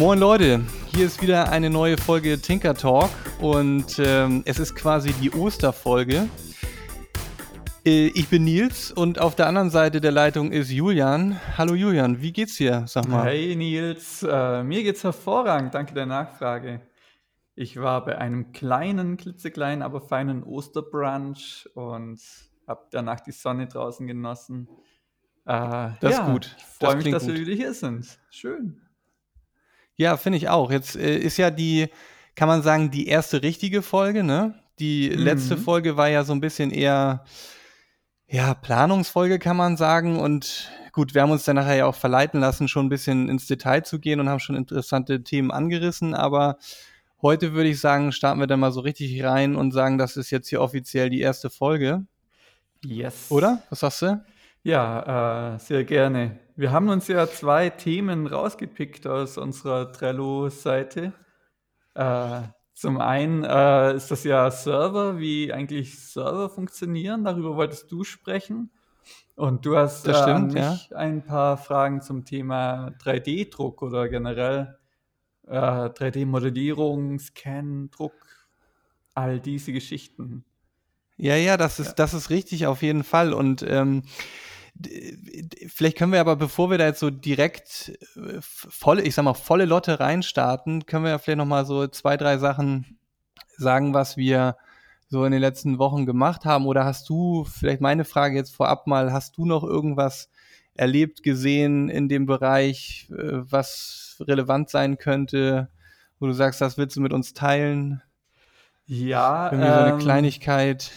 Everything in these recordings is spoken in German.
Moin Leute, hier ist wieder eine neue Folge Tinker Talk und ähm, es ist quasi die Osterfolge. Äh, ich bin Nils und auf der anderen Seite der Leitung ist Julian. Hallo Julian, wie geht's dir? Sag mal. Hey Nils, äh, mir geht's hervorragend, danke der Nachfrage. Ich war bei einem kleinen, klitzekleinen, aber feinen Osterbrunch und habe danach die Sonne draußen genossen. Äh, das ja, ist gut. Ich freue mich, dass gut. wir wieder hier sind. Schön. Ja, finde ich auch. Jetzt äh, ist ja die, kann man sagen, die erste richtige Folge, ne? Die mhm. letzte Folge war ja so ein bisschen eher, ja, Planungsfolge kann man sagen. Und gut, wir haben uns dann nachher ja auch verleiten lassen, schon ein bisschen ins Detail zu gehen und haben schon interessante Themen angerissen. Aber heute würde ich sagen, starten wir dann mal so richtig rein und sagen, das ist jetzt hier offiziell die erste Folge. Yes. Oder? Was sagst du? Ja, äh, sehr gerne. Wir haben uns ja zwei Themen rausgepickt aus unserer Trello-Seite. Äh, zum einen äh, ist das ja Server, wie eigentlich Server funktionieren. Darüber wolltest du sprechen. Und du hast stimmt, äh, mich ja. ein paar Fragen zum Thema 3D-Druck oder generell 3D-Modellierung, äh, Scan, Druck, all diese Geschichten. Ja, ja, das ist, ja. das ist richtig auf jeden Fall. Und ähm, Vielleicht können wir aber, bevor wir da jetzt so direkt äh, volle, ich sag mal, volle Lotte reinstarten, können wir ja vielleicht nochmal so zwei, drei Sachen sagen, was wir so in den letzten Wochen gemacht haben. Oder hast du, vielleicht meine Frage jetzt vorab mal, hast du noch irgendwas erlebt, gesehen in dem Bereich, äh, was relevant sein könnte, wo du sagst, das willst du mit uns teilen? Ja. Irgendwie ähm, so eine ähm, Kleinigkeit.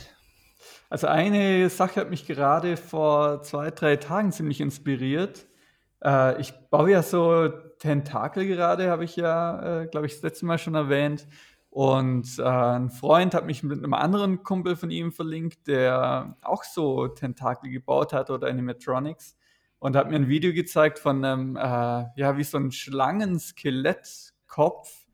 Also eine Sache hat mich gerade vor zwei, drei Tagen ziemlich inspiriert. Äh, ich baue ja so Tentakel gerade, habe ich ja, äh, glaube ich, das letzte Mal schon erwähnt. Und äh, ein Freund hat mich mit einem anderen Kumpel von ihm verlinkt, der auch so Tentakel gebaut hat oder Animatronics und hat mir ein Video gezeigt von einem, ja, wie so ein Schlangenskelettkopf,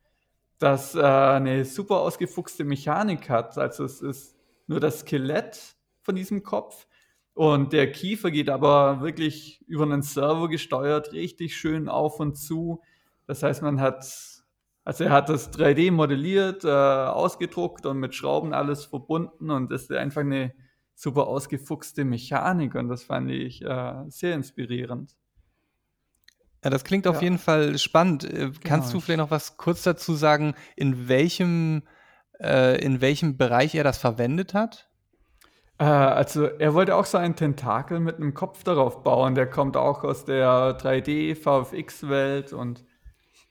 das eine super ausgefuchste Mechanik hat. Also es ist nur das Skelett von diesem Kopf. Und der Kiefer geht aber wirklich über einen Servo gesteuert, richtig schön auf und zu. Das heißt, man hat, also er hat das 3D modelliert, äh, ausgedruckt und mit Schrauben alles verbunden und das ist einfach eine super ausgefuchste Mechanik und das fand ich äh, sehr inspirierend. Ja, das klingt auf ja. jeden Fall spannend. Äh, genau. Kannst du vielleicht noch was kurz dazu sagen, in welchem äh, in welchem Bereich er das verwendet hat? Äh, also er wollte auch so einen Tentakel mit einem Kopf darauf bauen. Der kommt auch aus der 3D VFX-Welt und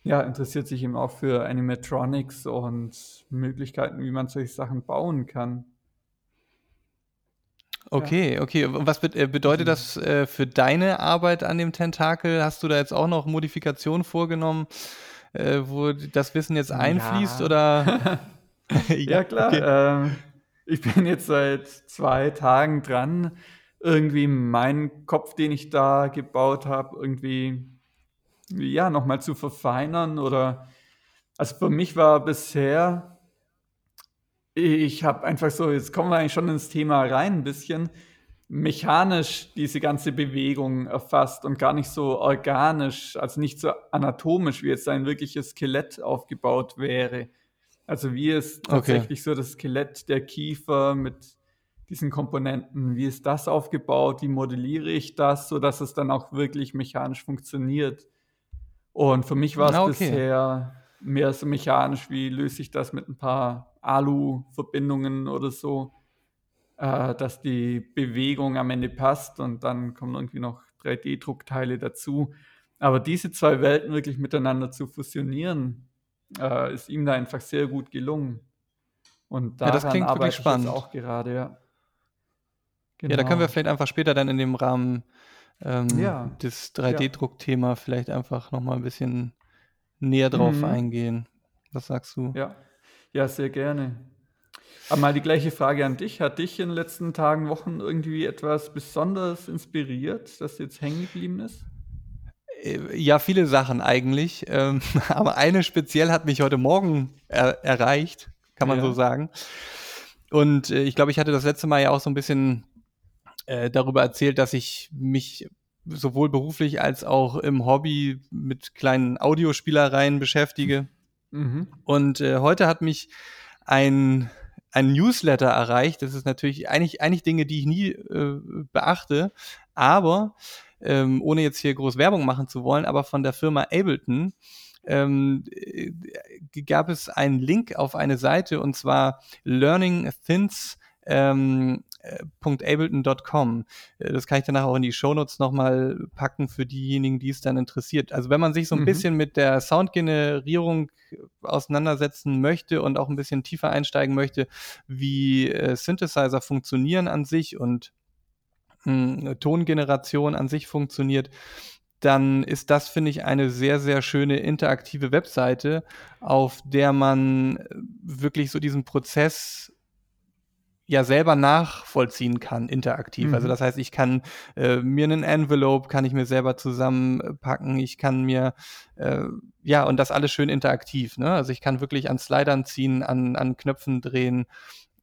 ja, interessiert sich eben auch für Animatronics und Möglichkeiten, wie man solche Sachen bauen kann. Okay, ja. okay. Und was äh, bedeutet mhm. das äh, für deine Arbeit an dem Tentakel? Hast du da jetzt auch noch Modifikationen vorgenommen, wo das Wissen jetzt einfließt ja. oder? ja, klar. Okay. Ähm, ich bin jetzt seit zwei Tagen dran, irgendwie meinen Kopf, den ich da gebaut habe, irgendwie ja nochmal zu verfeinern oder also für mich war bisher ich habe einfach so, jetzt kommen wir eigentlich schon ins Thema rein ein bisschen, mechanisch diese ganze Bewegung erfasst und gar nicht so organisch, also nicht so anatomisch, wie jetzt ein wirkliches Skelett aufgebaut wäre. Also wie ist tatsächlich okay. so das Skelett der Kiefer mit diesen Komponenten, wie ist das aufgebaut, wie modelliere ich das, sodass es dann auch wirklich mechanisch funktioniert. Und für mich war es okay. bisher mehr so mechanisch, wie löse ich das mit ein paar Alu-Verbindungen oder so, äh, dass die Bewegung am Ende passt und dann kommen irgendwie noch 3D-Druckteile dazu. Aber diese zwei Welten wirklich miteinander zu fusionieren, äh, ist ihm da einfach sehr gut gelungen. Und daran ja, das klingt wirklich spannend. auch gerade, ja. Genau. Ja, da können wir genau. vielleicht einfach später dann in dem Rahmen ähm, ja. des 3D-Druckthema ja. vielleicht einfach nochmal ein bisschen näher drauf mhm. eingehen. Was sagst du? Ja. ja, sehr gerne. Aber mal die gleiche Frage an dich. Hat dich in den letzten Tagen, Wochen irgendwie etwas besonders inspiriert, das jetzt hängen geblieben ist? Äh, ja, viele Sachen eigentlich. Ähm, aber eine speziell hat mich heute Morgen er erreicht, kann man ja. so sagen. Und äh, ich glaube, ich hatte das letzte Mal ja auch so ein bisschen äh, darüber erzählt, dass ich mich sowohl beruflich als auch im Hobby mit kleinen Audiospielereien beschäftige. Mhm. Und äh, heute hat mich ein, ein Newsletter erreicht. Das ist natürlich eigentlich, eigentlich Dinge, die ich nie beachte, aber ähm, ohne jetzt hier groß Werbung machen zu wollen, aber von der Firma Ableton ähm, äh, gab es einen Link auf eine Seite und zwar Learning Thins ähm, .ableton.com. Äh, das kann ich danach auch in die Shownotes nochmal packen für diejenigen, die es dann interessiert. Also wenn man sich so ein mhm. bisschen mit der Soundgenerierung auseinandersetzen möchte und auch ein bisschen tiefer einsteigen möchte, wie äh, Synthesizer funktionieren an sich und mh, Tongeneration an sich funktioniert, dann ist das, finde ich, eine sehr, sehr schöne interaktive Webseite, auf der man wirklich so diesen Prozess ja selber nachvollziehen kann, interaktiv. Also mhm. Also das heißt, ich kann äh, mir einen Envelope, kann ich mir selber zusammenpacken, ich kann mir, äh, ja, und das alles schön interaktiv. Ne? Also ich kann wirklich an Slidern ziehen, an, an Knöpfen drehen.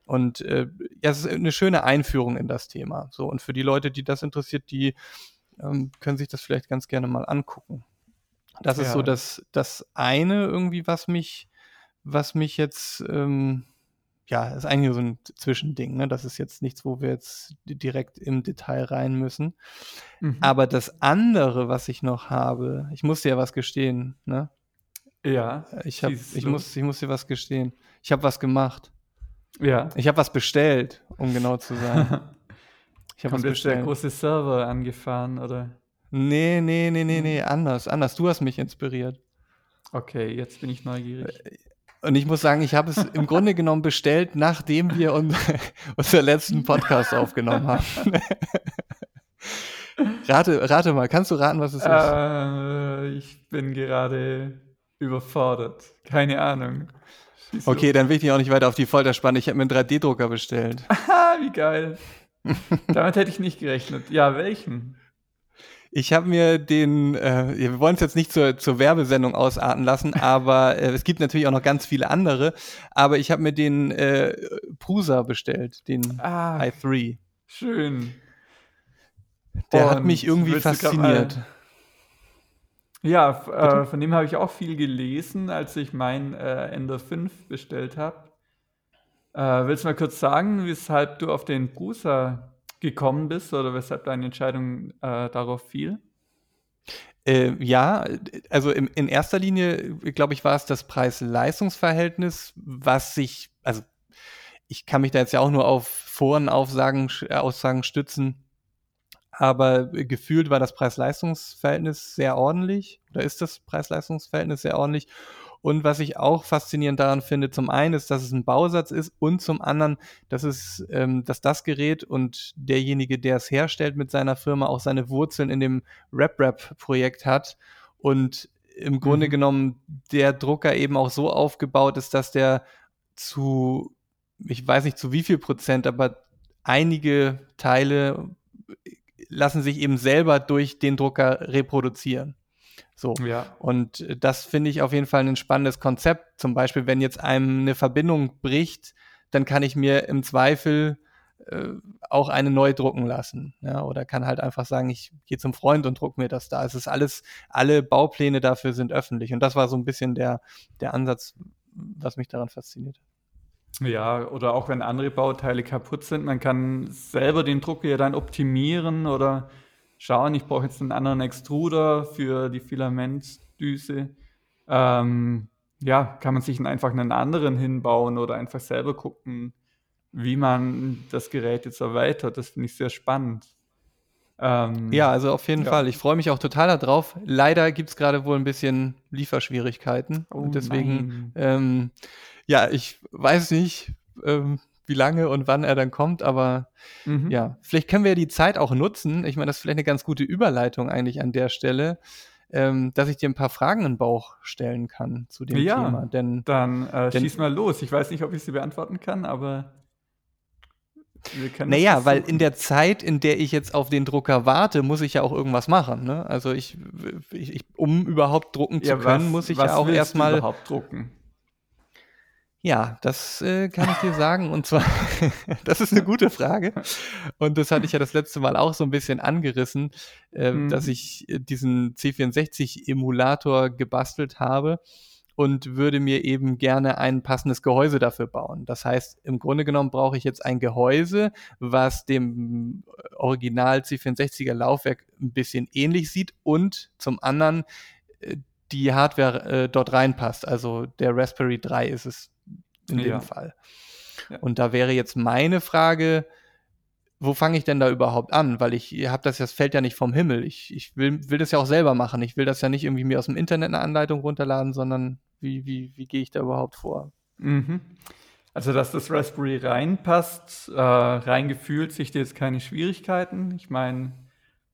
Und äh, ja, es ist eine schöne Einführung in das Thema. So, und für die Leute, die das interessiert, die ähm, können sich das vielleicht ganz gerne mal angucken. Das ja. ist so das, das eine irgendwie, was mich, was mich jetzt ähm, ja, ist eigentlich so ein Zwischending. Ne? Das ist jetzt nichts, wo wir jetzt direkt im Detail rein müssen. Mhm. Aber das andere, was ich noch habe, ich muss dir ja was gestehen. Ne? Ja. Ich, hab, ich, muss, ich muss dir was gestehen. Ich habe was gemacht. Ja. Ich habe was bestellt, um genau zu sein. Ich habe was bestellt. der große Server angefahren, oder? Nee, nee, nee, nee, nee, anders, anders. Du hast mich inspiriert. Okay, jetzt bin ich neugierig. Äh, und ich muss sagen, ich habe es im Grunde genommen bestellt, nachdem wir un unseren letzten Podcast aufgenommen haben. rate, rate mal, kannst du raten, was es ist? Äh, ich bin gerade überfordert. Keine Ahnung. Okay, dann will ich dich auch nicht weiter auf die Folter spannen. Ich habe mir einen 3D-Drucker bestellt. Aha, wie geil. Damit hätte ich nicht gerechnet. Ja, welchen? Ich habe mir den, äh, wir wollen es jetzt nicht zur, zur Werbesendung ausarten lassen, aber äh, es gibt natürlich auch noch ganz viele andere. Aber ich habe mir den äh, Prusa bestellt, den ah, i3. Schön. Der Und hat mich irgendwie fasziniert. Ja, äh, von dem habe ich auch viel gelesen, als ich mein äh, Ender 5 bestellt habe. Äh, willst du mal kurz sagen, weshalb du auf den Prusa gekommen bist oder weshalb deine Entscheidung äh, darauf fiel? Äh, ja, also im, in erster Linie, glaube ich, war es das Preis-Leistungs-Verhältnis, was sich, also ich kann mich da jetzt ja auch nur auf Forenaussagen Aussagen stützen, aber gefühlt war das Preis-Leistungs-Verhältnis sehr ordentlich oder ist das Preis-Leistungs-Verhältnis sehr ordentlich und was ich auch faszinierend daran finde, zum einen ist, dass es ein Bausatz ist und zum anderen, dass es, ähm, dass das Gerät und derjenige, der es herstellt mit seiner Firma, auch seine Wurzeln in dem Rap-Rap-Projekt hat und im Grunde mhm. genommen der Drucker eben auch so aufgebaut ist, dass der zu, ich weiß nicht zu wie viel Prozent, aber einige Teile lassen sich eben selber durch den Drucker reproduzieren. So. Ja. Und äh, das finde ich auf jeden Fall ein spannendes Konzept. Zum Beispiel, wenn jetzt einem eine Verbindung bricht, dann kann ich mir im Zweifel äh, auch eine neu drucken lassen. Ja, oder kann halt einfach sagen, ich gehe zum Freund und druck mir das da. Es ist alles, alle Baupläne dafür sind öffentlich. Und das war so ein bisschen der, der Ansatz, was mich daran fasziniert. Ja, oder auch wenn andere Bauteile kaputt sind, man kann selber den Drucker ja dann optimieren oder schauen, ich brauche jetzt einen anderen Extruder für die Filamentdüse. Ähm, ja, kann man sich einfach einen anderen hinbauen oder einfach selber gucken, wie man das Gerät jetzt erweitert. Das finde ich sehr spannend. Ähm, ja, also auf jeden ja. Fall. Ich freue mich auch total darauf. Leider gibt es gerade wohl ein bisschen Lieferschwierigkeiten. Oh, und deswegen, ähm, ja, ich weiß nicht, ähm, wie lange und wann er dann kommt, aber mhm. ja, vielleicht können wir ja die Zeit auch nutzen. Ich meine, das ist vielleicht eine ganz gute Überleitung eigentlich an der Stelle, ähm, dass ich dir ein paar Fragen in den Bauch stellen kann zu dem ja, Thema. Denn, dann äh, denn, schieß mal los. Ich weiß nicht, ob ich sie beantworten kann, aber naja, weil in der Zeit, in der ich jetzt auf den Drucker warte, muss ich ja auch irgendwas machen. Ne? Also ich, ich, um überhaupt drucken zu ja, können, was, muss ich ja auch erstmal überhaupt drucken. Ja, das äh, kann ich dir sagen. Und zwar, das ist eine gute Frage. Und das hatte ich ja das letzte Mal auch so ein bisschen angerissen, äh, mhm. dass ich diesen C64-Emulator gebastelt habe und würde mir eben gerne ein passendes Gehäuse dafür bauen. Das heißt, im Grunde genommen brauche ich jetzt ein Gehäuse, was dem äh, Original C64er Laufwerk ein bisschen ähnlich sieht und zum anderen äh, die Hardware äh, dort reinpasst. Also der Raspberry 3 ist es in ja. dem Fall. Ja. Und da wäre jetzt meine Frage, wo fange ich denn da überhaupt an? Weil ich habe das, das fällt ja nicht vom Himmel. Ich, ich will, will das ja auch selber machen. Ich will das ja nicht irgendwie mir aus dem Internet eine Anleitung runterladen, sondern wie, wie, wie gehe ich da überhaupt vor? Mhm. Also, dass das Raspberry reinpasst, äh, reingefühlt, sich dir jetzt keine Schwierigkeiten. Ich meine,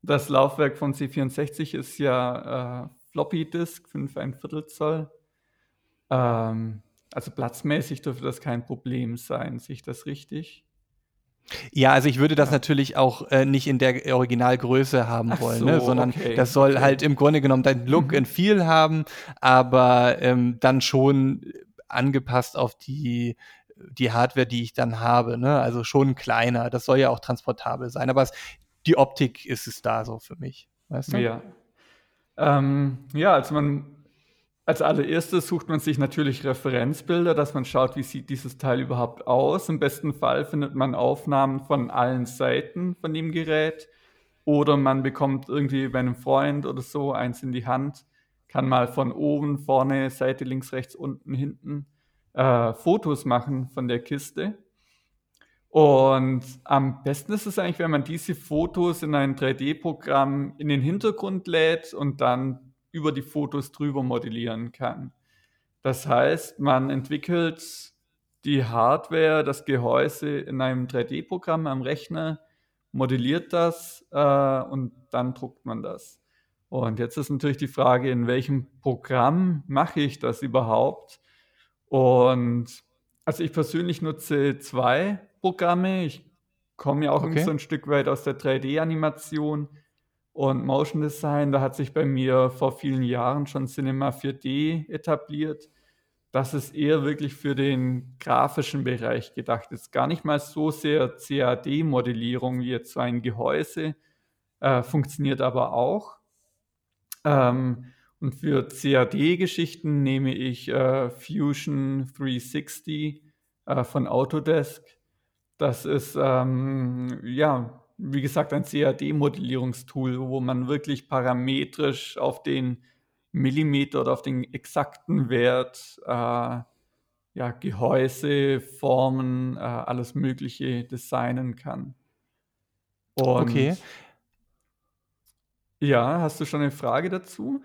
das Laufwerk von C64 ist ja äh, Floppy Disk, 5 ein Viertel Zoll. Ähm, also platzmäßig dürfte das kein Problem sein. Sehe ich das richtig? Ja, also ich würde das ja. natürlich auch äh, nicht in der Originalgröße haben wollen, so, ne? sondern okay, das soll okay. halt im Grunde genommen dein Look mhm. and Feel haben, aber ähm, dann schon angepasst auf die die Hardware, die ich dann habe, ne? Also schon kleiner. Das soll ja auch transportabel sein, aber es, die Optik ist es da so für mich, weißt du? Ja. Ähm, ja, also man als allererstes sucht man sich natürlich Referenzbilder, dass man schaut, wie sieht dieses Teil überhaupt aus. Im besten Fall findet man Aufnahmen von allen Seiten von dem Gerät oder man bekommt irgendwie bei einem Freund oder so eins in die Hand, kann mal von oben, vorne, Seite links, rechts, unten, hinten äh, Fotos machen von der Kiste. Und am besten ist es eigentlich, wenn man diese Fotos in ein 3D-Programm in den Hintergrund lädt und dann über die Fotos drüber modellieren kann. Das heißt, man entwickelt die Hardware, das Gehäuse in einem 3D-Programm am Rechner, modelliert das äh, und dann druckt man das. Und jetzt ist natürlich die Frage, in welchem Programm mache ich das überhaupt? Und also ich persönlich nutze zwei Programme. Ich komme ja auch okay. so ein Stück weit aus der 3D-Animation und Motion Design, da hat sich bei mir vor vielen Jahren schon Cinema 4D etabliert. Das ist eher wirklich für den grafischen Bereich gedacht. Ist gar nicht mal so sehr CAD-Modellierung wie jetzt so ein Gehäuse, äh, funktioniert aber auch. Ähm, und für CAD-Geschichten nehme ich äh, Fusion 360 äh, von Autodesk. Das ist ähm, ja wie gesagt, ein CAD-Modellierungstool, wo man wirklich parametrisch auf den Millimeter oder auf den exakten Wert äh, ja, Gehäuse, Formen, äh, alles Mögliche designen kann. Und okay. Ja, hast du schon eine Frage dazu?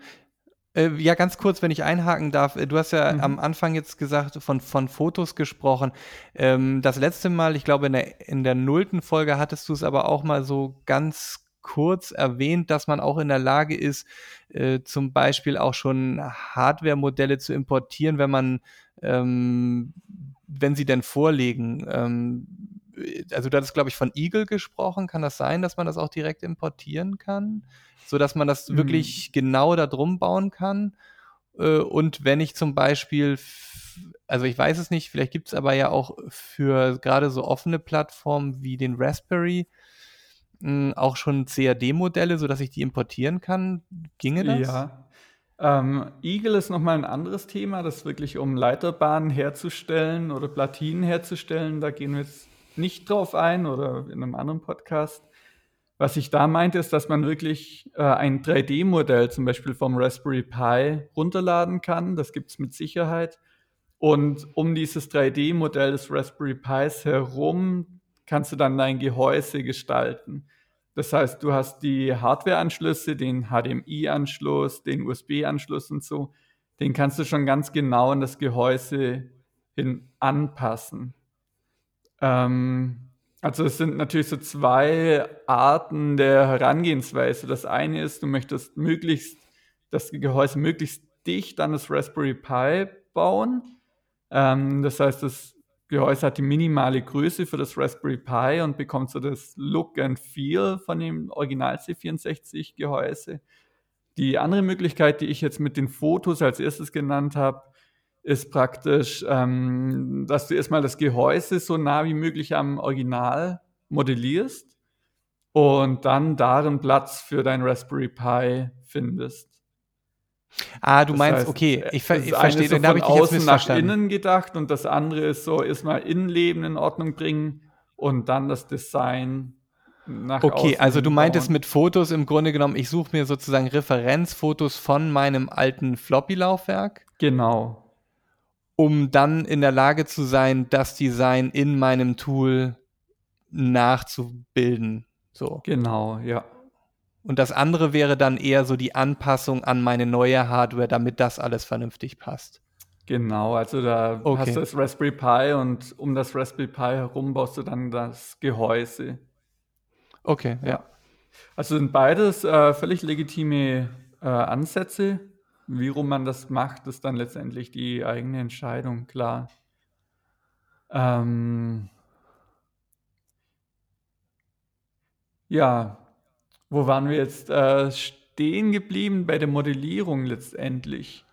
Äh, ja, ganz kurz, wenn ich einhaken darf. Äh, du hast ja mhm. am Anfang jetzt gesagt, von, von Fotos gesprochen. Ähm, das letzte Mal, ich glaube, in der, in der nullten Folge hattest du es aber auch mal so ganz kurz erwähnt, dass man auch in der Lage ist, äh, zum Beispiel auch schon Hardware-Modelle zu importieren, wenn man, ähm, wenn sie denn vorlegen. Ähm, also du hattest, glaube ich, von Eagle gesprochen. Kann das sein, dass man das auch direkt importieren kann? so dass man das mhm. wirklich genau da drum bauen kann. Äh, und wenn ich zum Beispiel, also ich weiß es nicht, vielleicht gibt es aber ja auch für gerade so offene Plattformen wie den Raspberry hm, auch schon CAD-Modelle, sodass ich die importieren kann. Ginge das? Ja. Ähm, Eagle ist nochmal ein anderes Thema, das wirklich um Leiterbahnen herzustellen oder Platinen herzustellen. Da gehen wir jetzt nicht drauf ein oder in einem anderen Podcast. Was ich da meinte, ist, dass man wirklich äh, ein 3D-Modell zum Beispiel vom Raspberry Pi runterladen kann. Das gibt es mit Sicherheit. Und um dieses 3D-Modell des Raspberry Pis herum kannst du dann dein Gehäuse gestalten. Das heißt, du hast die Hardware-Anschlüsse, den HDMI-Anschluss, den USB-Anschluss und so. Den kannst du schon ganz genau in das Gehäuse hin anpassen. Ähm, also es sind natürlich so zwei Arten der Herangehensweise. Das eine ist, du möchtest möglichst das Gehäuse möglichst dicht an das Raspberry Pi bauen. Ähm, das heißt, das Gehäuse hat die minimale Größe für das Raspberry Pi und bekommt so das Look and Feel von dem Original C64 Gehäuse. Die andere Möglichkeit, die ich jetzt mit den Fotos als erstes genannt habe, ist praktisch, ähm, dass du erstmal das Gehäuse so nah wie möglich am Original modellierst und dann darin Platz für dein Raspberry Pi findest. Ah, du das meinst, heißt, okay, ich, ver ich verstehe, so da habe ich dich jetzt nach innen gedacht und das andere ist so erstmal Innenleben in Ordnung bringen und dann das Design nach Okay, also du meintest mit Fotos im Grunde genommen, ich suche mir sozusagen Referenzfotos von meinem alten Floppy-Laufwerk. Genau. Um dann in der Lage zu sein, das Design in meinem Tool nachzubilden. So. Genau, ja. Und das andere wäre dann eher so die Anpassung an meine neue Hardware, damit das alles vernünftig passt. Genau, also da okay. hast du das Raspberry Pi und um das Raspberry Pi herum baust du dann das Gehäuse. Okay, ja. Also sind beides äh, völlig legitime äh, Ansätze. Wie rum man das macht, ist dann letztendlich die eigene Entscheidung, klar. Ähm, ja, wo waren wir jetzt äh, stehen geblieben bei der Modellierung letztendlich?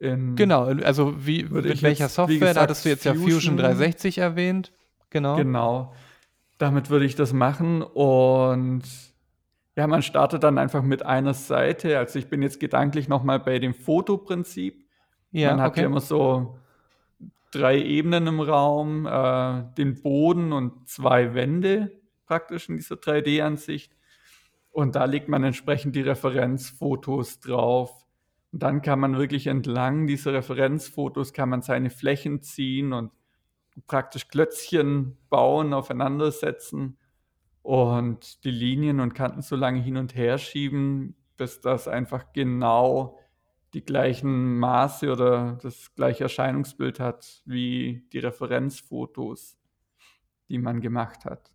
In, genau, also wie, mit welcher jetzt, Software? Gesagt, da hattest du jetzt Fusion, ja Fusion 360 erwähnt. Genau. Genau. Damit würde ich das machen und ja, man startet dann einfach mit einer Seite. Also ich bin jetzt gedanklich nochmal bei dem Fotoprinzip. Ja, man hat okay. ja immer so drei Ebenen im Raum, äh, den Boden und zwei Wände praktisch in dieser 3D-Ansicht. Und da legt man entsprechend die Referenzfotos drauf. Und dann kann man wirklich entlang dieser Referenzfotos kann man seine Flächen ziehen und praktisch Klötzchen bauen, aufeinandersetzen und die Linien und Kanten so lange hin und her schieben, bis das einfach genau die gleichen Maße oder das gleiche Erscheinungsbild hat wie die Referenzfotos, die man gemacht hat.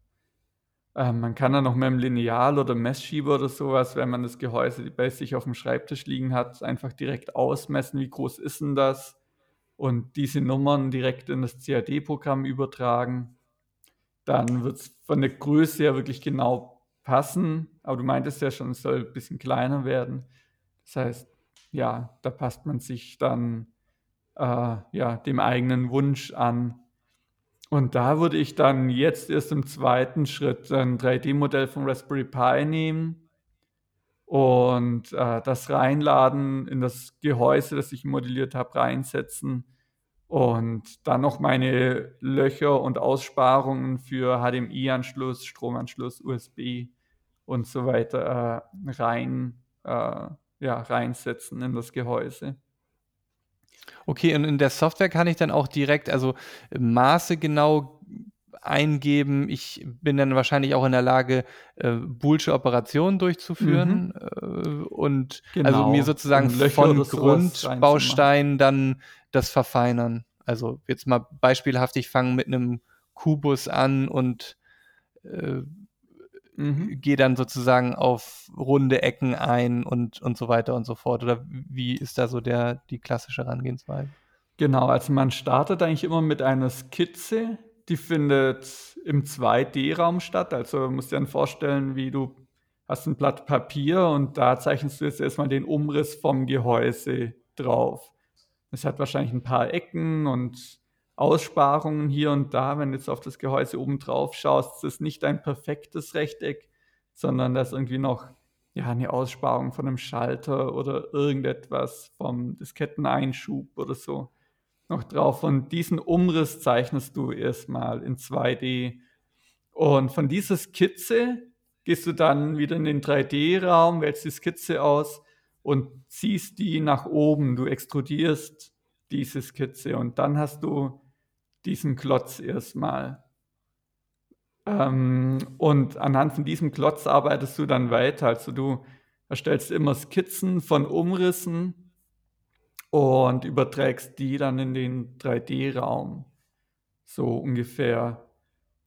Ähm, man kann dann noch mit einem Lineal oder Messschieber oder sowas, wenn man das Gehäuse bei sich auf dem Schreibtisch liegen hat, einfach direkt ausmessen, wie groß ist denn das und diese Nummern direkt in das CAD-Programm übertragen, dann wird es von der Größe her wirklich genau passen. Aber du meintest ja schon, es soll ein bisschen kleiner werden. Das heißt, ja, da passt man sich dann äh, ja, dem eigenen Wunsch an. Und da würde ich dann jetzt erst im zweiten Schritt ein 3D-Modell von Raspberry Pi nehmen und äh, das reinladen in das Gehäuse, das ich modelliert habe, reinsetzen und dann noch meine Löcher und Aussparungen für HDMI-Anschluss, Stromanschluss, USB und so weiter äh, rein, äh, ja, reinsetzen in das Gehäuse. Okay, und in der Software kann ich dann auch direkt, also Maße genau eingeben. Ich bin dann wahrscheinlich auch in der Lage, äh, Boolsche Operationen durchzuführen mhm. äh, und genau. also mir sozusagen von Grundbaustein dann das verfeinern. Also jetzt mal beispielhaft, ich fange mit einem Kubus an und äh, mhm. gehe dann sozusagen auf runde Ecken ein und, und so weiter und so fort. Oder wie ist da so der, die klassische Herangehensweise? Genau, also man startet eigentlich immer mit einer Skizze, die findet im 2D-Raum statt. Also musst dir dann vorstellen, wie du hast ein Blatt Papier und da zeichnest du jetzt erstmal den Umriss vom Gehäuse drauf. Es hat wahrscheinlich ein paar Ecken und Aussparungen hier und da. Wenn du jetzt auf das Gehäuse oben drauf schaust, ist es nicht ein perfektes Rechteck, sondern da ist irgendwie noch ja, eine Aussparung von einem Schalter oder irgendetwas vom Disketteneinschub oder so noch drauf. Und diesen Umriss zeichnest du erstmal in 2D. Und von dieser Skizze gehst du dann wieder in den 3D-Raum, wählst die Skizze aus und ziehst die nach oben. Du extrudierst diese Skizze und dann hast du diesen Klotz erstmal. Ähm, und anhand von diesem Klotz arbeitest du dann weiter. Also du erstellst immer Skizzen von Umrissen und überträgst die dann in den 3D-Raum. So ungefähr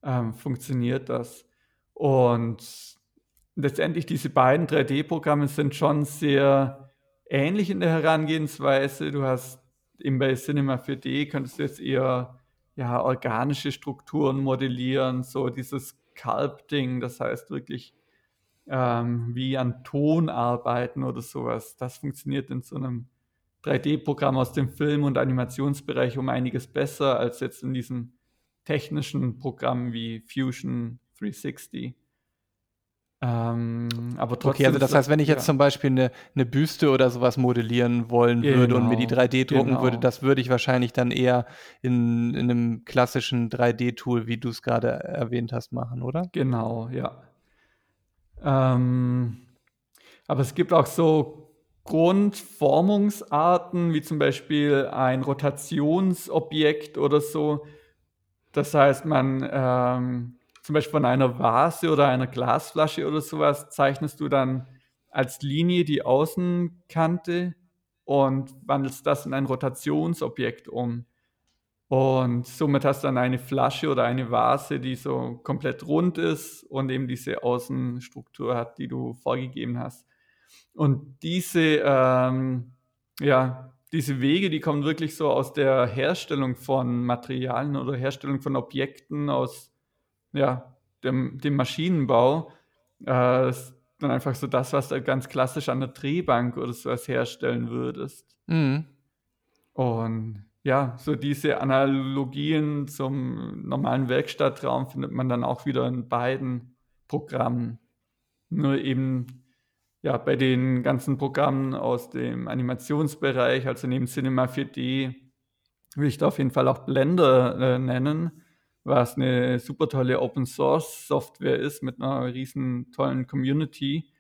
ähm, funktioniert das. Und letztendlich diese beiden 3D-Programme sind schon sehr ähnlich in der Herangehensweise. Du hast eben bei Cinema 4D könntest du jetzt eher ja, organische Strukturen modellieren, so dieses Sculpting, das heißt wirklich ähm, wie an Ton arbeiten oder sowas. Das funktioniert in so einem 3D-Programm aus dem Film- und Animationsbereich um einiges besser als jetzt in diesen technischen Programmen wie Fusion 360. Ähm, aber trotzdem. Okay, also das heißt, wenn ich jetzt ja. zum Beispiel eine, eine Büste oder sowas modellieren wollen genau, würde und mir die 3D drucken genau. würde, das würde ich wahrscheinlich dann eher in, in einem klassischen 3D-Tool, wie du es gerade erwähnt hast, machen, oder? Genau, ja. Ähm, aber es gibt auch so Grundformungsarten, wie zum Beispiel ein Rotationsobjekt oder so. Das heißt, man ähm, zum Beispiel von einer Vase oder einer Glasflasche oder sowas, zeichnest du dann als Linie die Außenkante und wandelst das in ein Rotationsobjekt um. Und somit hast du dann eine Flasche oder eine Vase, die so komplett rund ist und eben diese Außenstruktur hat, die du vorgegeben hast. Und diese, ähm, ja, diese Wege, die kommen wirklich so aus der Herstellung von Materialien oder Herstellung von Objekten, aus ja, dem, dem Maschinenbau, äh, ist dann einfach so das, was du ganz klassisch an der Drehbank oder sowas herstellen würdest. Mhm. Und ja, so diese Analogien zum normalen Werkstattraum findet man dann auch wieder in beiden Programmen. Nur eben ja, bei den ganzen Programmen aus dem Animationsbereich, also neben Cinema 4D, will ich da auf jeden Fall auch Blender äh, nennen was eine super tolle Open Source Software ist mit einer riesen tollen Community.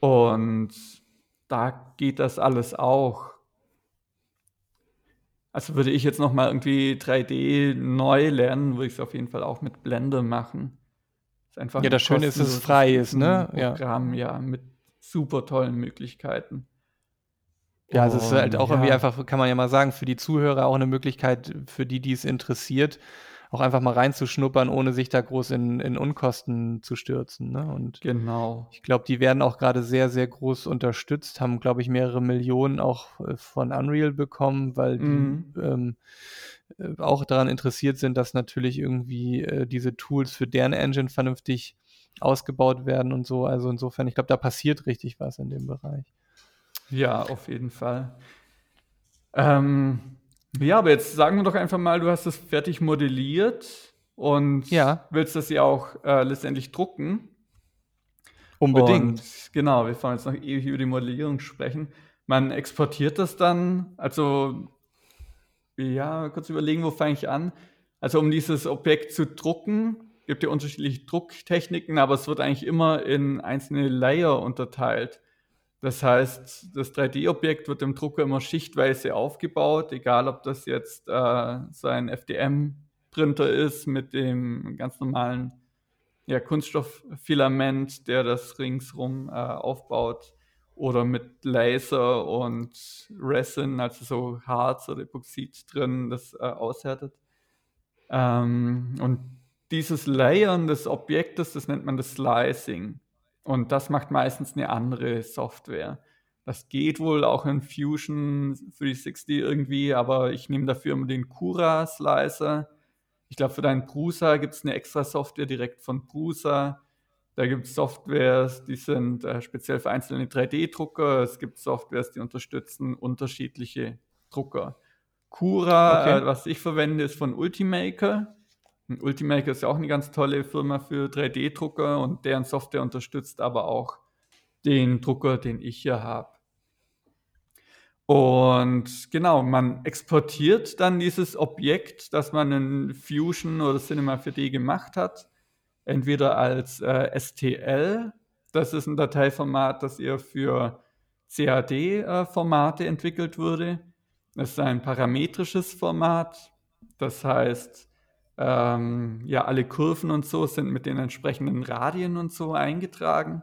Und da geht das alles auch. Also würde ich jetzt nochmal irgendwie 3D neu lernen, würde ich es auf jeden Fall auch mit Blender machen. ja, das Schöne ist, dass es frei ist, ne? Programm, ja. ja, mit super tollen Möglichkeiten. Ja, also es ist halt auch ja. irgendwie einfach, kann man ja mal sagen, für die Zuhörer auch eine Möglichkeit, für die, die es interessiert, auch einfach mal reinzuschnuppern, ohne sich da groß in, in Unkosten zu stürzen. Ne? Und genau. Ich glaube, die werden auch gerade sehr, sehr groß unterstützt, haben, glaube ich, mehrere Millionen auch äh, von Unreal bekommen, weil mhm. die ähm, äh, auch daran interessiert sind, dass natürlich irgendwie äh, diese Tools für deren Engine vernünftig ausgebaut werden und so. Also insofern, ich glaube, da passiert richtig was in dem Bereich. Ja, auf jeden Fall. Ähm, ja, aber jetzt sagen wir doch einfach mal, du hast das fertig modelliert und ja. willst das ja auch äh, letztendlich drucken. Unbedingt. Und, genau, wir wollen jetzt noch ewig über die Modellierung sprechen. Man exportiert das dann, also ja, kurz überlegen, wo fange ich an? Also um dieses Objekt zu drucken, gibt ja unterschiedliche Drucktechniken, aber es wird eigentlich immer in einzelne Layer unterteilt. Das heißt, das 3D-Objekt wird im Drucker immer schichtweise aufgebaut, egal ob das jetzt äh, so ein FDM-Printer ist mit dem ganz normalen ja, Kunststofffilament, der das ringsrum äh, aufbaut, oder mit Laser und Resin, also so Harz oder Epoxid drin, das äh, aushärtet. Ähm, und dieses Layern des Objektes, das nennt man das Slicing. Und das macht meistens eine andere Software. Das geht wohl auch in Fusion 360 irgendwie, aber ich nehme dafür immer den Cura Slicer. Ich glaube, für deinen Prusa gibt es eine extra Software direkt von Prusa. Da gibt es Softwares, die sind äh, speziell für einzelne 3D-Drucker. Es gibt Softwares, die unterstützen unterschiedliche Drucker. Cura, okay. äh, was ich verwende, ist von Ultimaker. Ultimaker ist ja auch eine ganz tolle Firma für 3D-Drucker und deren Software unterstützt aber auch den Drucker, den ich hier habe. Und genau, man exportiert dann dieses Objekt, das man in Fusion oder Cinema 4D gemacht hat, entweder als äh, STL, das ist ein Dateiformat, das eher für CAD-Formate äh, entwickelt wurde. Das ist ein parametrisches Format, das heißt, ähm, ja, alle Kurven und so sind mit den entsprechenden Radien und so eingetragen.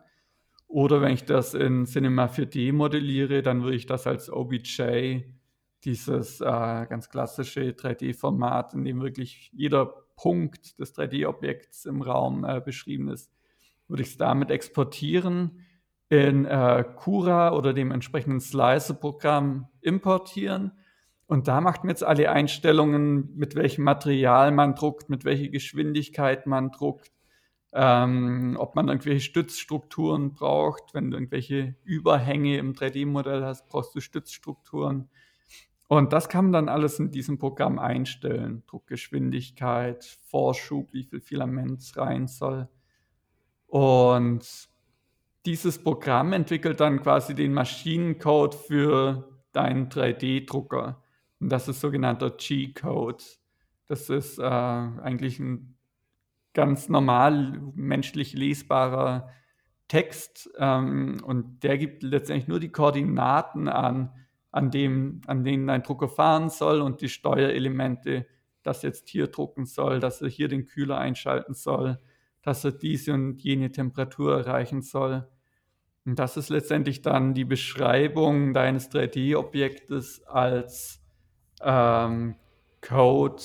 Oder wenn ich das in Cinema 4D modelliere, dann würde ich das als OBJ, dieses äh, ganz klassische 3D-Format, in dem wirklich jeder Punkt des 3D-Objekts im Raum äh, beschrieben ist, würde ich es damit exportieren, in äh, Cura oder dem entsprechenden Slicer-Programm importieren und da macht man jetzt alle Einstellungen, mit welchem Material man druckt, mit welcher Geschwindigkeit man druckt, ähm, ob man irgendwelche Stützstrukturen braucht. Wenn du irgendwelche Überhänge im 3D-Modell hast, brauchst du Stützstrukturen. Und das kann man dann alles in diesem Programm einstellen. Druckgeschwindigkeit, Vorschub, wie viel Filament rein soll. Und dieses Programm entwickelt dann quasi den Maschinencode für deinen 3D-Drucker. Und das ist sogenannter G-Code. Das ist äh, eigentlich ein ganz normal menschlich lesbarer Text ähm, und der gibt letztendlich nur die Koordinaten an, an, dem, an denen ein Drucker fahren soll und die Steuerelemente, dass jetzt hier drucken soll, dass er hier den Kühler einschalten soll, dass er diese und jene Temperatur erreichen soll. Und das ist letztendlich dann die Beschreibung deines 3D-Objektes als ähm, Code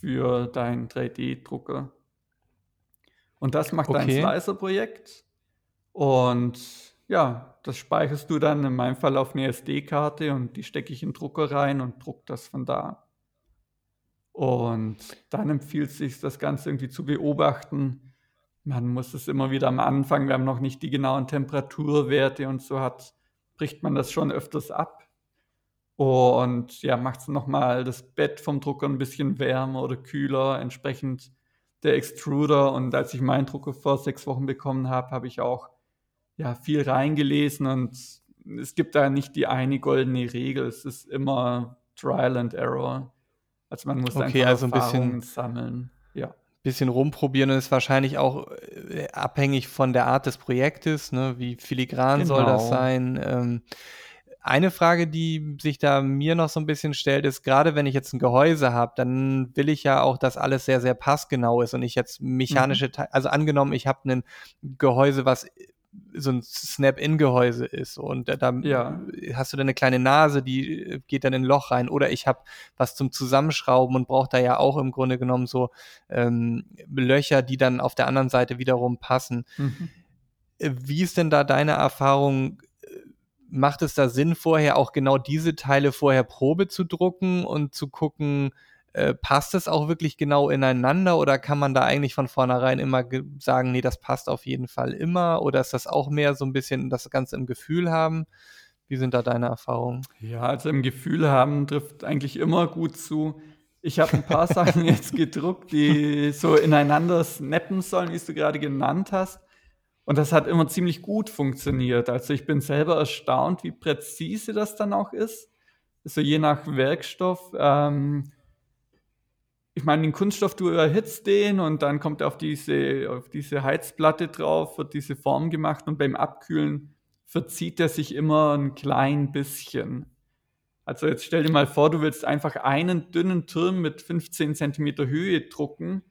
für deinen 3D-Drucker. Und das macht okay. dein Slicer-Projekt. Und ja, das speicherst du dann in meinem Fall auf eine SD-Karte und die stecke ich in den Drucker rein und druck das von da. Und dann empfiehlt es sich, das Ganze irgendwie zu beobachten. Man muss es immer wieder am Anfang, wir haben noch nicht die genauen Temperaturwerte und so hat, bricht man das schon öfters ab. Und ja, macht es nochmal das Bett vom Drucker ein bisschen wärmer oder kühler, entsprechend der Extruder. Und als ich meinen Drucker vor sechs Wochen bekommen habe, habe ich auch ja, viel reingelesen und es gibt da nicht die eine goldene Regel. Es ist immer Trial and Error. Also man muss okay, einfach also ein bisschen sammeln. Ja. Bisschen rumprobieren und ist wahrscheinlich auch äh, abhängig von der Art des Projektes, ne? wie filigran genau. soll das genau. sein. Ähm, eine Frage, die sich da mir noch so ein bisschen stellt, ist, gerade wenn ich jetzt ein Gehäuse habe, dann will ich ja auch, dass alles sehr, sehr passgenau ist und ich jetzt mechanische, mhm. also angenommen, ich habe ein Gehäuse, was so ein Snap-in-Gehäuse ist und da ja. hast du dann eine kleine Nase, die geht dann in ein Loch rein oder ich habe was zum Zusammenschrauben und brauche da ja auch im Grunde genommen so ähm, Löcher, die dann auf der anderen Seite wiederum passen. Mhm. Wie ist denn da deine Erfahrung? Macht es da Sinn, vorher auch genau diese Teile vorher Probe zu drucken und zu gucken, äh, passt es auch wirklich genau ineinander oder kann man da eigentlich von vornherein immer sagen, nee, das passt auf jeden Fall immer oder ist das auch mehr so ein bisschen das Ganze im Gefühl haben? Wie sind da deine Erfahrungen? Ja, also im Gefühl haben trifft eigentlich immer gut zu. Ich habe ein paar Sachen jetzt gedruckt, die so ineinander snappen sollen, wie du gerade genannt hast. Und das hat immer ziemlich gut funktioniert. Also ich bin selber erstaunt, wie präzise das dann auch ist. Also je nach Werkstoff. Ähm, ich meine, den Kunststoff, du erhitzt den und dann kommt er auf diese, auf diese Heizplatte drauf, wird diese Form gemacht und beim Abkühlen verzieht er sich immer ein klein bisschen. Also jetzt stell dir mal vor, du willst einfach einen dünnen Turm mit 15 Zentimeter Höhe drucken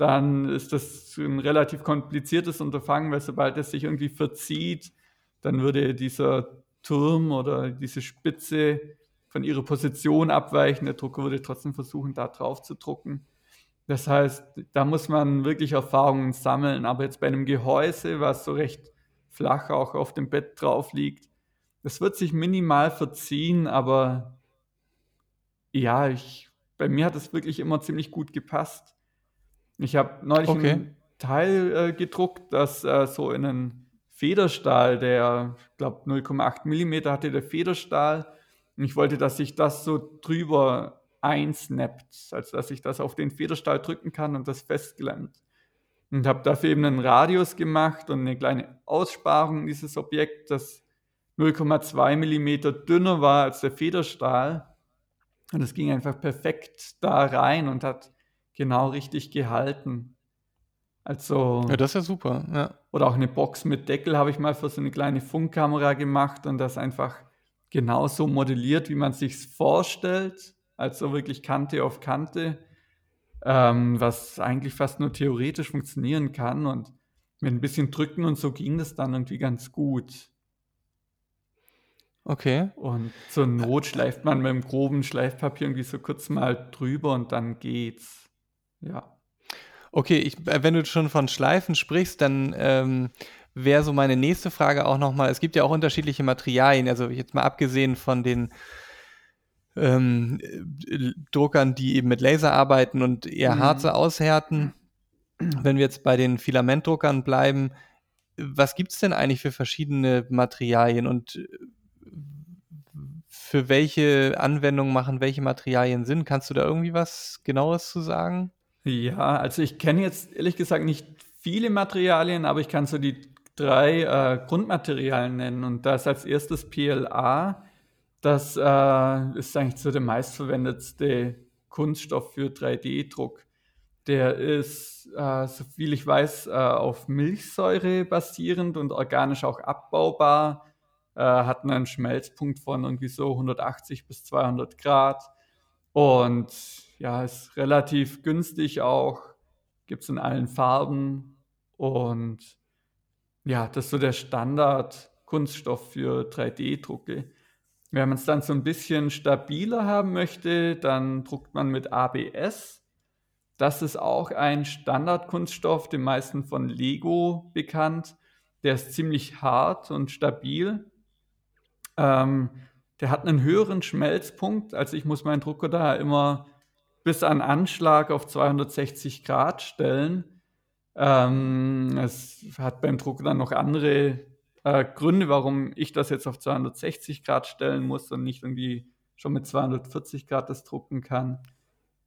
dann ist das ein relativ kompliziertes Unterfangen, weil sobald es sich irgendwie verzieht, dann würde dieser Turm oder diese Spitze von ihrer Position abweichen. Der Drucker würde trotzdem versuchen, da drauf zu drucken. Das heißt, da muss man wirklich Erfahrungen sammeln. Aber jetzt bei einem Gehäuse, was so recht flach auch auf dem Bett drauf liegt, das wird sich minimal verziehen, aber ja, ich, bei mir hat es wirklich immer ziemlich gut gepasst. Ich habe neulich okay. ein Teil äh, gedruckt, das äh, so in einen Federstahl, der, ich glaube, 0,8 mm hatte der Federstahl. Und ich wollte, dass sich das so drüber einsnappt, also dass ich das auf den Federstahl drücken kann und das festklemmt. Und habe dafür eben einen Radius gemacht und eine kleine Aussparung dieses Objekt, das 0,2 mm dünner war als der Federstahl. Und es ging einfach perfekt da rein und hat genau richtig gehalten. Also. Ja, das ist ja super, ja. Oder auch eine Box mit Deckel habe ich mal für so eine kleine Funkkamera gemacht und das einfach genauso modelliert, wie man sich vorstellt. Also wirklich Kante auf Kante, ähm, was eigentlich fast nur theoretisch funktionieren kann. Und mit ein bisschen Drücken und so ging das dann irgendwie ganz gut. Okay. Und zur Not schleift man mit dem groben Schleifpapier irgendwie so kurz mal drüber und dann geht's. Ja. Okay, ich, äh, wenn du schon von Schleifen sprichst, dann ähm, wäre so meine nächste Frage auch nochmal, es gibt ja auch unterschiedliche Materialien, also jetzt mal abgesehen von den ähm, Druckern, die eben mit Laser arbeiten und eher mhm. Harze aushärten. Wenn wir jetzt bei den Filamentdruckern bleiben, was gibt es denn eigentlich für verschiedene Materialien und für welche Anwendungen machen welche Materialien Sinn? Kannst du da irgendwie was Genaues zu sagen? Ja, also ich kenne jetzt ehrlich gesagt nicht viele Materialien, aber ich kann so die drei äh, Grundmaterialien nennen. Und da ist als erstes PLA. Das äh, ist eigentlich so der meistverwendetste Kunststoff für 3D-Druck. Der ist, äh, soviel ich weiß, äh, auf Milchsäure basierend und organisch auch abbaubar. Äh, hat einen Schmelzpunkt von irgendwie so 180 bis 200 Grad. Und ja, ist relativ günstig auch. Gibt es in allen Farben. Und ja, das ist so der Standard-Kunststoff für 3D-Drucke. Wenn man es dann so ein bisschen stabiler haben möchte, dann druckt man mit ABS. Das ist auch ein Standardkunststoff, den meisten von Lego bekannt. Der ist ziemlich hart und stabil. Ähm, der hat einen höheren Schmelzpunkt. Also ich muss meinen Drucker da immer bis an Anschlag auf 260 Grad stellen. Ähm, es hat beim Drucker dann noch andere äh, Gründe, warum ich das jetzt auf 260 Grad stellen muss und nicht irgendwie schon mit 240 Grad das drucken kann.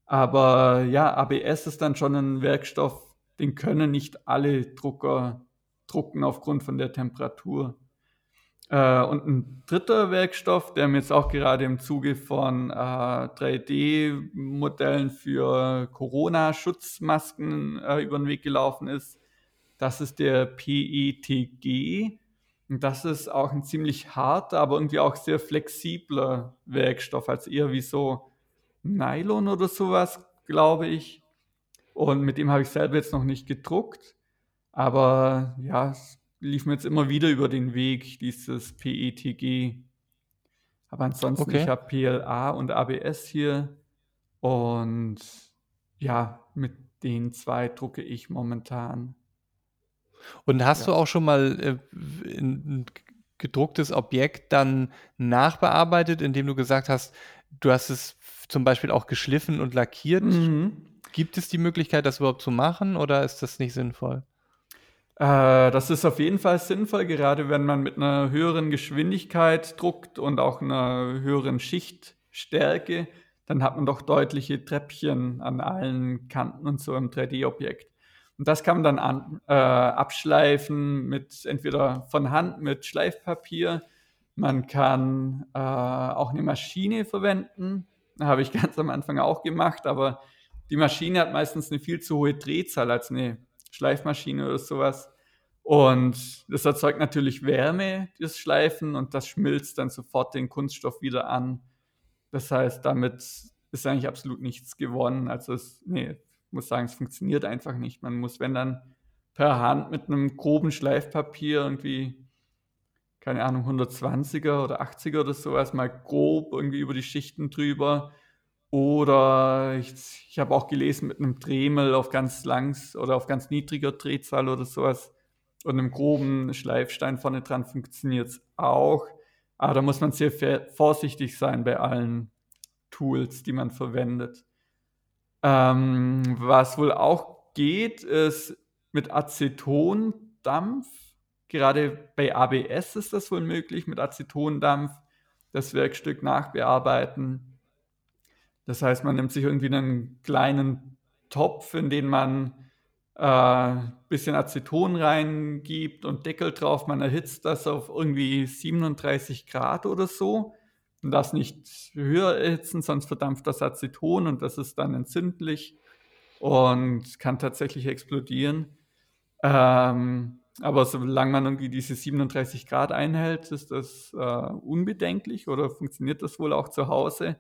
Aber ja, ABS ist dann schon ein Werkstoff, den können nicht alle Drucker drucken aufgrund von der Temperatur. Äh, und ein dritter Werkstoff, der mir jetzt auch gerade im Zuge von äh, 3D-Modellen für Corona-Schutzmasken äh, über den Weg gelaufen ist, das ist der PETG. Und das ist auch ein ziemlich harter, aber irgendwie auch sehr flexibler Werkstoff, als eher wie so Nylon oder sowas, glaube ich. Und mit dem habe ich selber jetzt noch nicht gedruckt. Aber ja, lief mir jetzt immer wieder über den Weg, dieses PETG. Aber ansonsten, okay. ich habe PLA und ABS hier. Und ja, mit den zwei drucke ich momentan. Und hast ja. du auch schon mal äh, ein gedrucktes Objekt dann nachbearbeitet, indem du gesagt hast, du hast es zum Beispiel auch geschliffen und lackiert? Mhm. Gibt es die Möglichkeit, das überhaupt zu machen oder ist das nicht sinnvoll? Äh, das ist auf jeden Fall sinnvoll, gerade wenn man mit einer höheren Geschwindigkeit druckt und auch einer höheren Schichtstärke, dann hat man doch deutliche Treppchen an allen Kanten und so im 3D-Objekt. Und das kann man dann an, äh, abschleifen mit entweder von Hand mit Schleifpapier. Man kann äh, auch eine Maschine verwenden. Habe ich ganz am Anfang auch gemacht, aber die Maschine hat meistens eine viel zu hohe Drehzahl als eine Schleifmaschine oder sowas. Und das erzeugt natürlich Wärme, das Schleifen, und das schmilzt dann sofort den Kunststoff wieder an. Das heißt, damit ist eigentlich absolut nichts gewonnen. Also es, nee, muss sagen, es funktioniert einfach nicht. Man muss, wenn dann per Hand mit einem groben Schleifpapier irgendwie, keine Ahnung, 120er oder 80er oder sowas, mal grob irgendwie über die Schichten drüber. Oder ich, ich habe auch gelesen mit einem Dremel auf ganz langs oder auf ganz niedriger Drehzahl oder sowas und einem groben Schleifstein vorne dran funktioniert es auch. Aber da muss man sehr vorsichtig sein bei allen Tools, die man verwendet. Ähm, was wohl auch geht, ist mit Acetondampf. Gerade bei ABS ist das wohl möglich, mit Acetondampf das Werkstück nachbearbeiten. Das heißt, man nimmt sich irgendwie einen kleinen Topf, in den man äh, bisschen Aceton reingibt und Deckel drauf. Man erhitzt das auf irgendwie 37 Grad oder so und das nicht höher erhitzen, sonst verdampft das Aceton und das ist dann entzündlich und kann tatsächlich explodieren. Ähm, aber solange man irgendwie diese 37 Grad einhält, ist das äh, unbedenklich oder funktioniert das wohl auch zu Hause.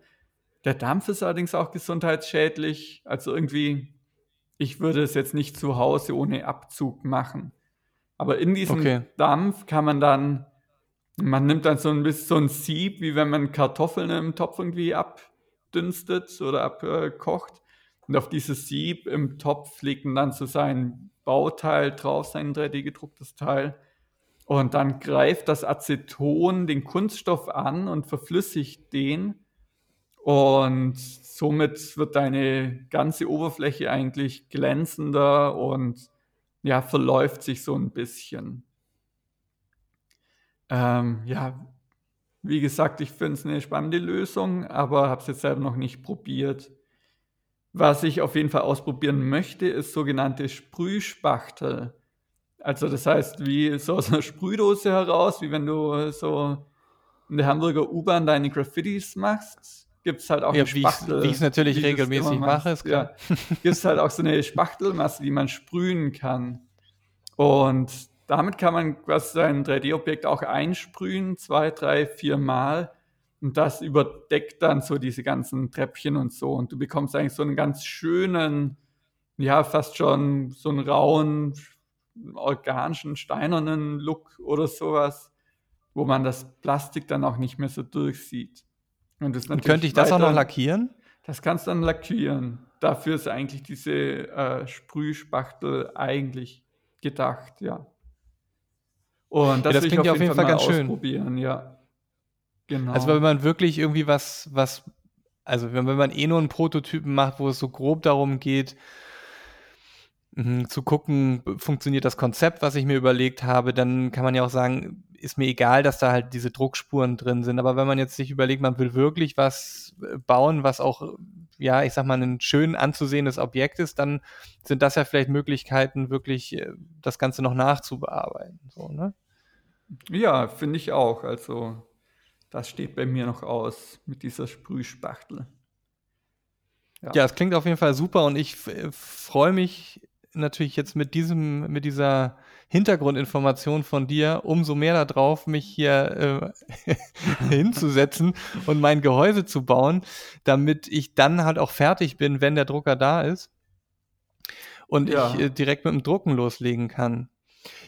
Der Dampf ist allerdings auch gesundheitsschädlich. Also irgendwie, ich würde es jetzt nicht zu Hause ohne Abzug machen. Aber in diesem okay. Dampf kann man dann man nimmt dann so ein bisschen so ein Sieb, wie wenn man Kartoffeln im Topf irgendwie abdünstet oder abkocht. Und auf dieses Sieb im Topf legt man dann so sein Bauteil drauf, sein 3D-gedrucktes Teil. Und dann greift das Aceton den Kunststoff an und verflüssigt den. Und somit wird deine ganze Oberfläche eigentlich glänzender und ja, verläuft sich so ein bisschen. Ähm, ja, Wie gesagt, ich finde es eine spannende Lösung, aber habe es jetzt selber noch nicht probiert. Was ich auf jeden Fall ausprobieren möchte, ist sogenannte Sprühspachtel. Also das heißt, wie so aus einer Sprühdose heraus, wie wenn du so in der Hamburger U-Bahn deine Graffitis machst, gibt es halt auch ja, eine Spachtel. Wie ich es natürlich wie regelmäßig mache, ist klar. Ja, gibt es halt auch so eine Spachtelmasse, die man sprühen kann. Und damit kann man quasi sein 3D-Objekt auch einsprühen, zwei, drei, vier Mal. Und das überdeckt dann so diese ganzen Treppchen und so. Und du bekommst eigentlich so einen ganz schönen, ja, fast schon so einen rauen, organischen, steinernen Look oder sowas, wo man das Plastik dann auch nicht mehr so durchsieht. Und, das und könnte ich das weiter, auch noch lackieren? Das kannst du dann lackieren. Dafür ist eigentlich diese äh, Sprühspachtel eigentlich gedacht, ja. Und das, ja, das klingt ja auf jeden Fall, Fall ganz schön. Ausprobieren, ja. Genau. Also wenn man wirklich irgendwie was, was, also wenn, wenn man eh nur einen Prototypen macht, wo es so grob darum geht, mh, zu gucken, funktioniert das Konzept, was ich mir überlegt habe, dann kann man ja auch sagen, ist mir egal, dass da halt diese Druckspuren drin sind. Aber wenn man jetzt sich überlegt, man will wirklich was äh, bauen, was auch, ja, ich sag mal, ein schön anzusehendes Objekt ist, dann sind das ja vielleicht Möglichkeiten, wirklich äh, das Ganze noch nachzubearbeiten. So, ne? Ja, finde ich auch. Also, das steht bei mir noch aus mit dieser Sprühspachtel. Ja, ja es klingt auf jeden Fall super und ich freue mich natürlich jetzt mit diesem, mit dieser Hintergrundinformation von dir umso mehr darauf, mich hier äh, hinzusetzen und mein Gehäuse zu bauen, damit ich dann halt auch fertig bin, wenn der Drucker da ist und ja. ich äh, direkt mit dem Drucken loslegen kann.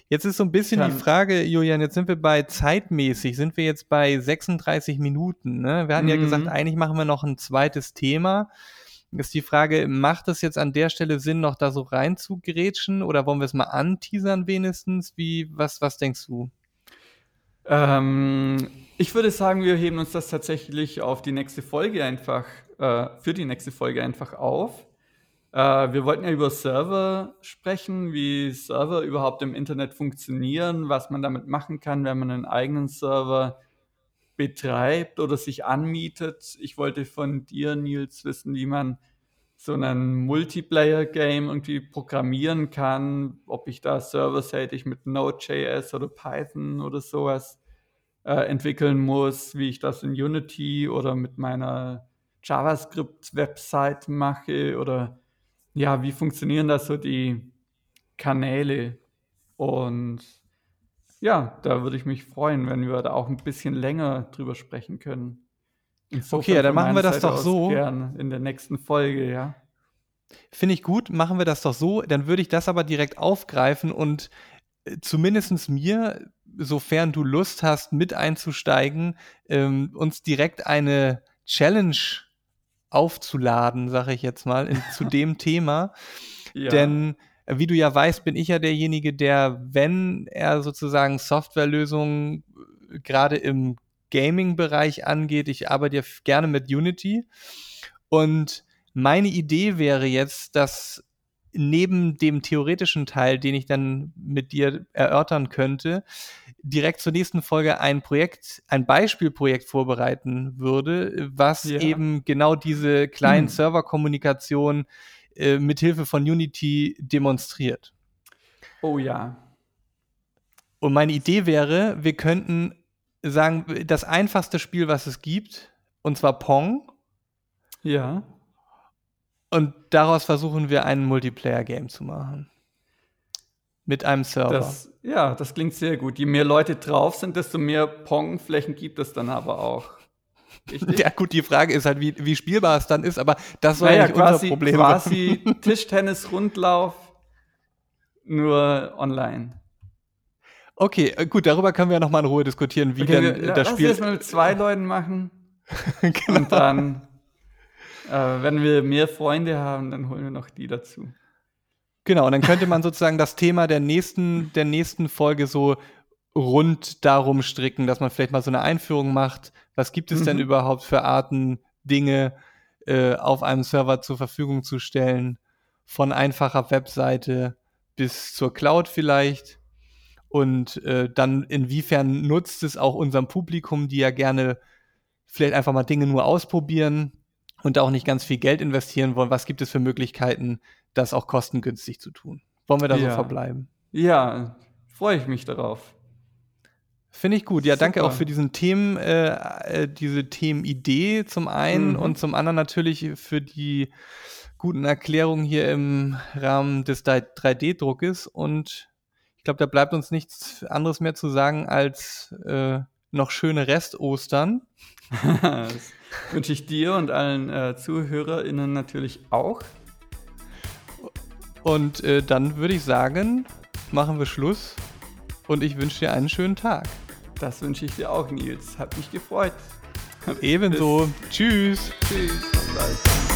Jetzt ist so ein bisschen Kann. die Frage, Julian, jetzt sind wir bei zeitmäßig, sind wir jetzt bei 36 Minuten. Ne? Wir hatten mhm. ja gesagt, eigentlich machen wir noch ein zweites Thema. Ist die Frage, macht es jetzt an der Stelle Sinn, noch da so rein zu grätschen oder wollen wir es mal anteasern wenigstens? Wie, was, was denkst du? Ähm, ich würde sagen, wir heben uns das tatsächlich auf die nächste Folge einfach, äh, für die nächste Folge einfach auf. Äh, wir wollten ja über Server sprechen, wie Server überhaupt im Internet funktionieren, was man damit machen kann, wenn man einen eigenen Server betreibt oder sich anmietet. Ich wollte von dir, Nils, wissen, wie man so ein Multiplayer-Game irgendwie programmieren kann, ob ich da serverseitig mit Node.js oder Python oder sowas äh, entwickeln muss, wie ich das in Unity oder mit meiner JavaScript-Website mache oder ja, wie funktionieren da so die Kanäle? Und ja, da würde ich mich freuen, wenn wir da auch ein bisschen länger drüber sprechen können. Insofern okay, ja, dann machen wir das Seite doch so. Gern in der nächsten Folge, ja. Finde ich gut, machen wir das doch so. Dann würde ich das aber direkt aufgreifen und äh, zumindest mir, sofern du Lust hast, mit einzusteigen, ähm, uns direkt eine Challenge aufzuladen, sage ich jetzt mal, in, zu dem Thema. Ja. Denn wie du ja weißt, bin ich ja derjenige, der, wenn er sozusagen Softwarelösungen äh, gerade im Gaming-Bereich angeht, ich arbeite ja gerne mit Unity. Und meine Idee wäre jetzt, dass neben dem theoretischen Teil, den ich dann mit dir erörtern könnte, direkt zur nächsten Folge ein Projekt, ein Beispielprojekt vorbereiten würde, was ja. eben genau diese kleinen hm. Serverkommunikation äh, mithilfe von Unity demonstriert. Oh ja. Und meine Idee wäre, wir könnten sagen, das einfachste Spiel, was es gibt, und zwar Pong. Ja. Und daraus versuchen wir ein Multiplayer-Game zu machen. Mit einem Server. Das, ja, das klingt sehr gut. Je mehr Leute drauf sind, desto mehr Pong-Flächen gibt es dann aber auch. Richtig? Ja, gut, die Frage ist halt, wie, wie spielbar es dann ist, aber das soll naja, nicht quasi, unser Problem quasi Tischtennis-Rundlauf, nur online. Okay, äh, gut, darüber können wir ja nochmal in Ruhe diskutieren, wie okay, denn wir, das Spiel. Lass mal mit zwei Leuten machen. genau. Und dann, äh, wenn wir mehr Freunde haben, dann holen wir noch die dazu. Genau, und dann könnte man sozusagen das Thema der nächsten, der nächsten Folge so rund darum stricken, dass man vielleicht mal so eine Einführung macht. Was gibt es mhm. denn überhaupt für Arten, Dinge äh, auf einem Server zur Verfügung zu stellen? Von einfacher Webseite bis zur Cloud vielleicht. Und äh, dann inwiefern nutzt es auch unserem Publikum, die ja gerne vielleicht einfach mal Dinge nur ausprobieren und auch nicht ganz viel Geld investieren wollen. Was gibt es für Möglichkeiten, das auch kostengünstig zu tun? Wollen wir da Ja. so verbleiben? Ja, freue ich mich darauf. Finde ich gut. Ja, danke Super. auch für diesen Themen, äh, äh, diese Themenidee zum einen Mhm. und zum anderen natürlich für die guten Erklärungen hier im Rahmen des 3D-Druckes. Und ich glaube, da bleibt uns nichts anderes mehr zu sagen als äh, noch schöne Rest-Ostern. das wünsche ich dir und allen äh, ZuhörerInnen natürlich auch. Und äh, dann würde ich sagen, machen wir Schluss. Und ich wünsche dir einen schönen Tag. Das wünsche ich dir auch, Nils. Hat mich gefreut. Ebenso. Tschüss. Tschüss. Bis bald.